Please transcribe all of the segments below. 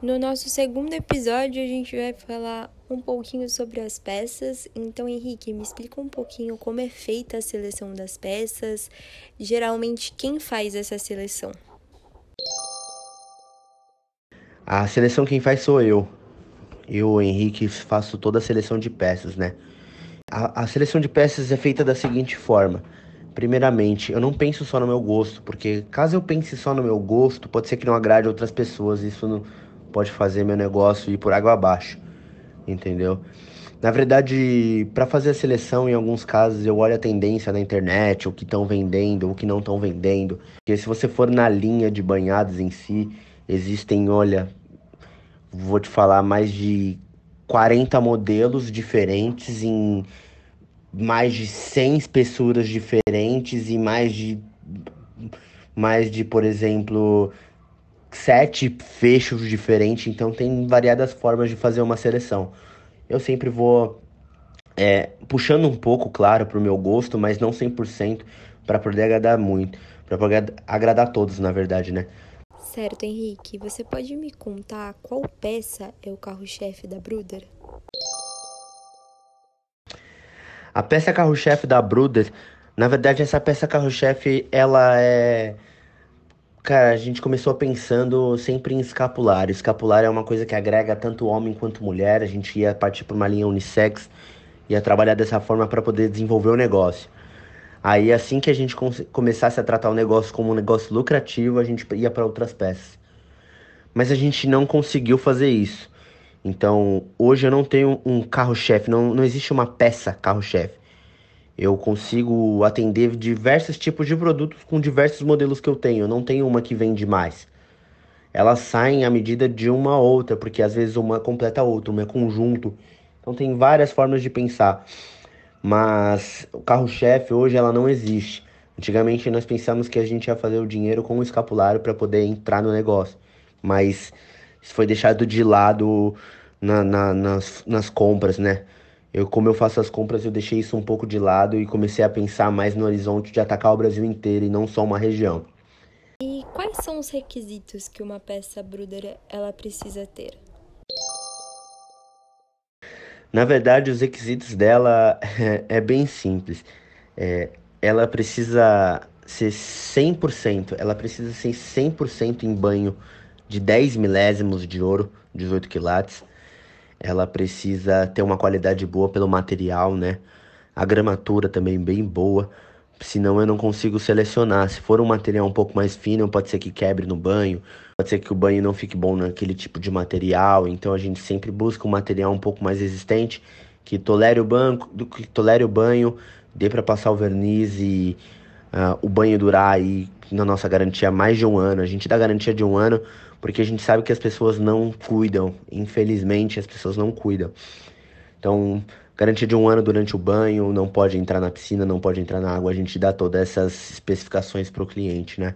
No nosso segundo episódio, a gente vai falar um pouquinho sobre as peças. Então, Henrique, me explica um pouquinho como é feita a seleção das peças. Geralmente, quem faz essa seleção? A seleção quem faz sou eu. Eu, Henrique, faço toda a seleção de peças, né? A, a seleção de peças é feita da seguinte forma. Primeiramente, eu não penso só no meu gosto, porque caso eu pense só no meu gosto, pode ser que não agrade outras pessoas. Isso não pode fazer meu negócio ir por água abaixo, entendeu? Na verdade, para fazer a seleção, em alguns casos, eu olho a tendência na internet, o que estão vendendo, o que não estão vendendo. Porque se você for na linha de banhados em si, existem, olha, vou te falar, mais de 40 modelos diferentes em mais de 100 espessuras diferentes e mais de mais de, por exemplo, sete fechos diferentes, então tem variadas formas de fazer uma seleção. Eu sempre vou é, puxando um pouco, claro, para o meu gosto, mas não 100% para poder agradar muito, para poder agradar todos, na verdade, né? Certo, Henrique. Você pode me contar qual peça é o carro-chefe da Bruder? A peça carro-chefe da Bruder, na verdade, essa peça carro-chefe, ela é. Cara, a gente começou pensando sempre em escapulário. Escapulário é uma coisa que agrega tanto homem quanto mulher. A gente ia partir para uma linha unissex, ia trabalhar dessa forma para poder desenvolver o negócio. Aí, assim que a gente começasse a tratar o negócio como um negócio lucrativo, a gente ia para outras peças. Mas a gente não conseguiu fazer isso. Então, hoje eu não tenho um carro-chefe, não, não existe uma peça carro-chefe. Eu consigo atender diversos tipos de produtos com diversos modelos que eu tenho. Eu não tenho uma que vende mais. Elas saem à medida de uma outra, porque às vezes uma completa a outra, uma é conjunto. Então tem várias formas de pensar mas o carro-chefe hoje ela não existe. Antigamente nós pensamos que a gente ia fazer o dinheiro com o escapulário para poder entrar no negócio, mas isso foi deixado de lado na, na, nas, nas compras, né? Eu, como eu faço as compras, eu deixei isso um pouco de lado e comecei a pensar mais no horizonte de atacar o Brasil inteiro e não só uma região. E quais são os requisitos que uma peça Bruder ela precisa ter? Na verdade, os requisitos dela é, é bem simples. É, ela precisa ser 100%, ela precisa ser 100% em banho de 10 milésimos de ouro, 18 quilates. Ela precisa ter uma qualidade boa pelo material, né? A gramatura também bem boa, senão eu não consigo selecionar. Se for um material um pouco mais fino, pode ser que quebre no banho, Pode ser que o banho não fique bom naquele tipo de material, então a gente sempre busca um material um pouco mais resistente, que tolere o, banco, que tolere o banho, dê para passar o verniz e uh, o banho durar aí na nossa garantia mais de um ano. A gente dá garantia de um ano porque a gente sabe que as pessoas não cuidam. Infelizmente, as pessoas não cuidam. Então, garantia de um ano durante o banho, não pode entrar na piscina, não pode entrar na água. A gente dá todas essas especificações para o cliente, né?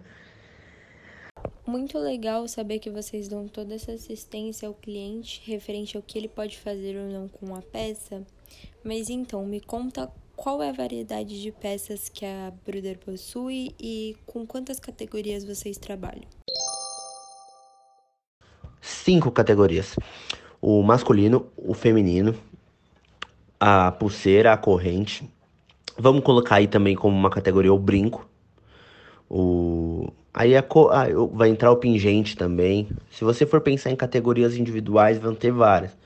Muito legal saber que vocês dão toda essa assistência ao cliente referente ao que ele pode fazer ou não com a peça. Mas então, me conta qual é a variedade de peças que a Bruder possui e com quantas categorias vocês trabalham? Cinco categorias: o masculino, o feminino, a pulseira, a corrente. Vamos colocar aí também como uma categoria o brinco, o Aí a co... ah, vai entrar o pingente também. Se você for pensar em categorias individuais, vão ter várias: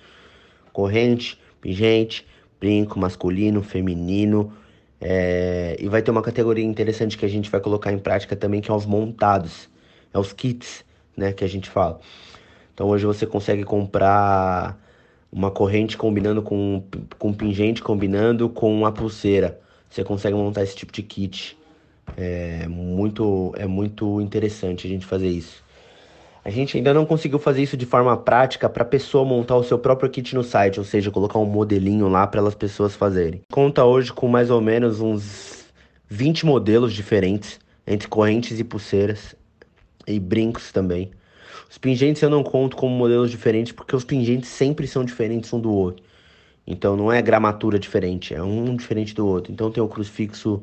corrente, pingente, brinco, masculino, feminino. É... E vai ter uma categoria interessante que a gente vai colocar em prática também, que é os montados, é os kits, né, que a gente fala. Então hoje você consegue comprar uma corrente combinando com, com pingente, combinando com uma pulseira. Você consegue montar esse tipo de kit. É muito, é muito interessante a gente fazer isso. A gente ainda não conseguiu fazer isso de forma prática para a pessoa montar o seu próprio kit no site, ou seja, colocar um modelinho lá para as pessoas fazerem. Conta hoje com mais ou menos uns 20 modelos diferentes, entre correntes e pulseiras, e brincos também. Os pingentes eu não conto como modelos diferentes porque os pingentes sempre são diferentes um do outro. Então não é gramatura diferente, é um diferente do outro. Então tem o crucifixo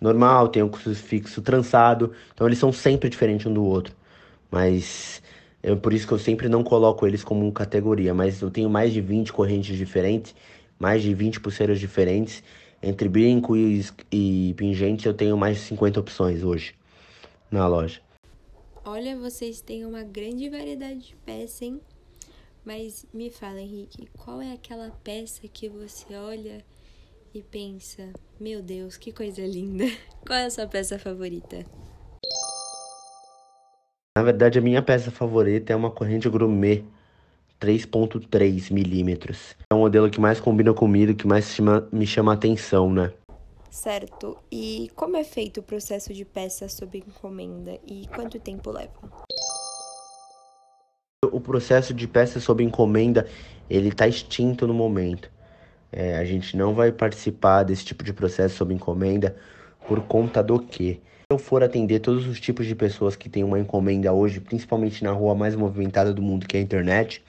normal, tem o crucifixo trançado, então eles são sempre diferentes um do outro. Mas É por isso que eu sempre não coloco eles como categoria, mas eu tenho mais de 20 correntes diferentes, mais de 20 pulseiras diferentes. Entre brinco e, e pingente eu tenho mais de 50 opções hoje na loja. Olha, vocês têm uma grande variedade de peças, hein? Mas me fala, Henrique, qual é aquela peça que você olha e pensa: Meu Deus, que coisa linda! Qual é a sua peça favorita? Na verdade, a minha peça favorita é uma corrente gourmet 3.3 milímetros. É o modelo que mais combina comigo, que mais chama, me chama a atenção, né? Certo. E como é feito o processo de peça sob encomenda e quanto tempo leva? O processo de peça sob encomenda, ele está extinto no momento. É, a gente não vai participar desse tipo de processo sob encomenda por conta do que? Eu for atender todos os tipos de pessoas que têm uma encomenda hoje, principalmente na rua mais movimentada do mundo, que é a internet,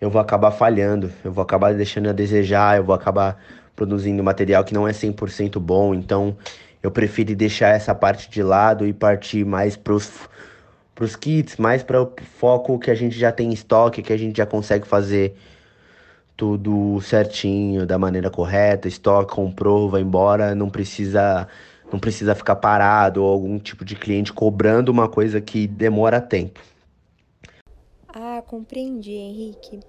eu vou acabar falhando, eu vou acabar deixando a desejar, eu vou acabar produzindo material que não é 100% bom, então eu prefiro deixar essa parte de lado e partir mais pros pros kits, mais para o foco que a gente já tem em estoque, que a gente já consegue fazer tudo certinho, da maneira correta, estoque, comprou, vai embora, não precisa não precisa ficar parado ou algum tipo de cliente cobrando uma coisa que demora tempo. Ah, compreendi, Henrique.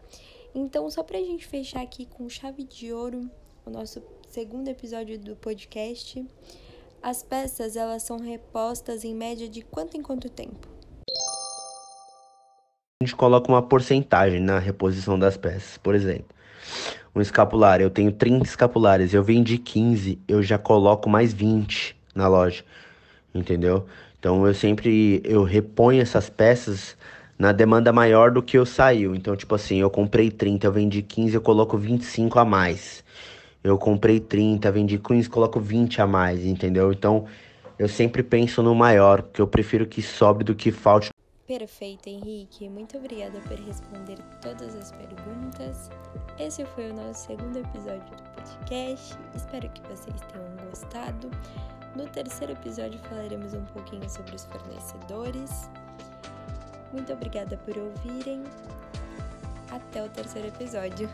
Então, só para a gente fechar aqui com chave de ouro o nosso segundo episódio do podcast, as peças elas são repostas em média de quanto em quanto tempo? A gente coloca uma porcentagem na reposição das peças. Por exemplo, um escapulário. Eu tenho 30 escapulares, eu vendi 15, eu já coloco mais 20 na loja, entendeu? Então eu sempre eu reponho essas peças na demanda maior do que eu saiu. Então, tipo assim, eu comprei 30, eu vendi 15, eu coloco 25 a mais. Eu comprei 30, vendi 15, coloco 20 a mais, entendeu? Então, eu sempre penso no maior, porque eu prefiro que sobre do que falte. Perfeito, Henrique. Muito obrigada por responder todas as perguntas. Esse foi o nosso segundo episódio do podcast. Espero que vocês tenham gostado. No terceiro episódio falaremos um pouquinho sobre os fornecedores. Muito obrigada por ouvirem. Até o terceiro episódio.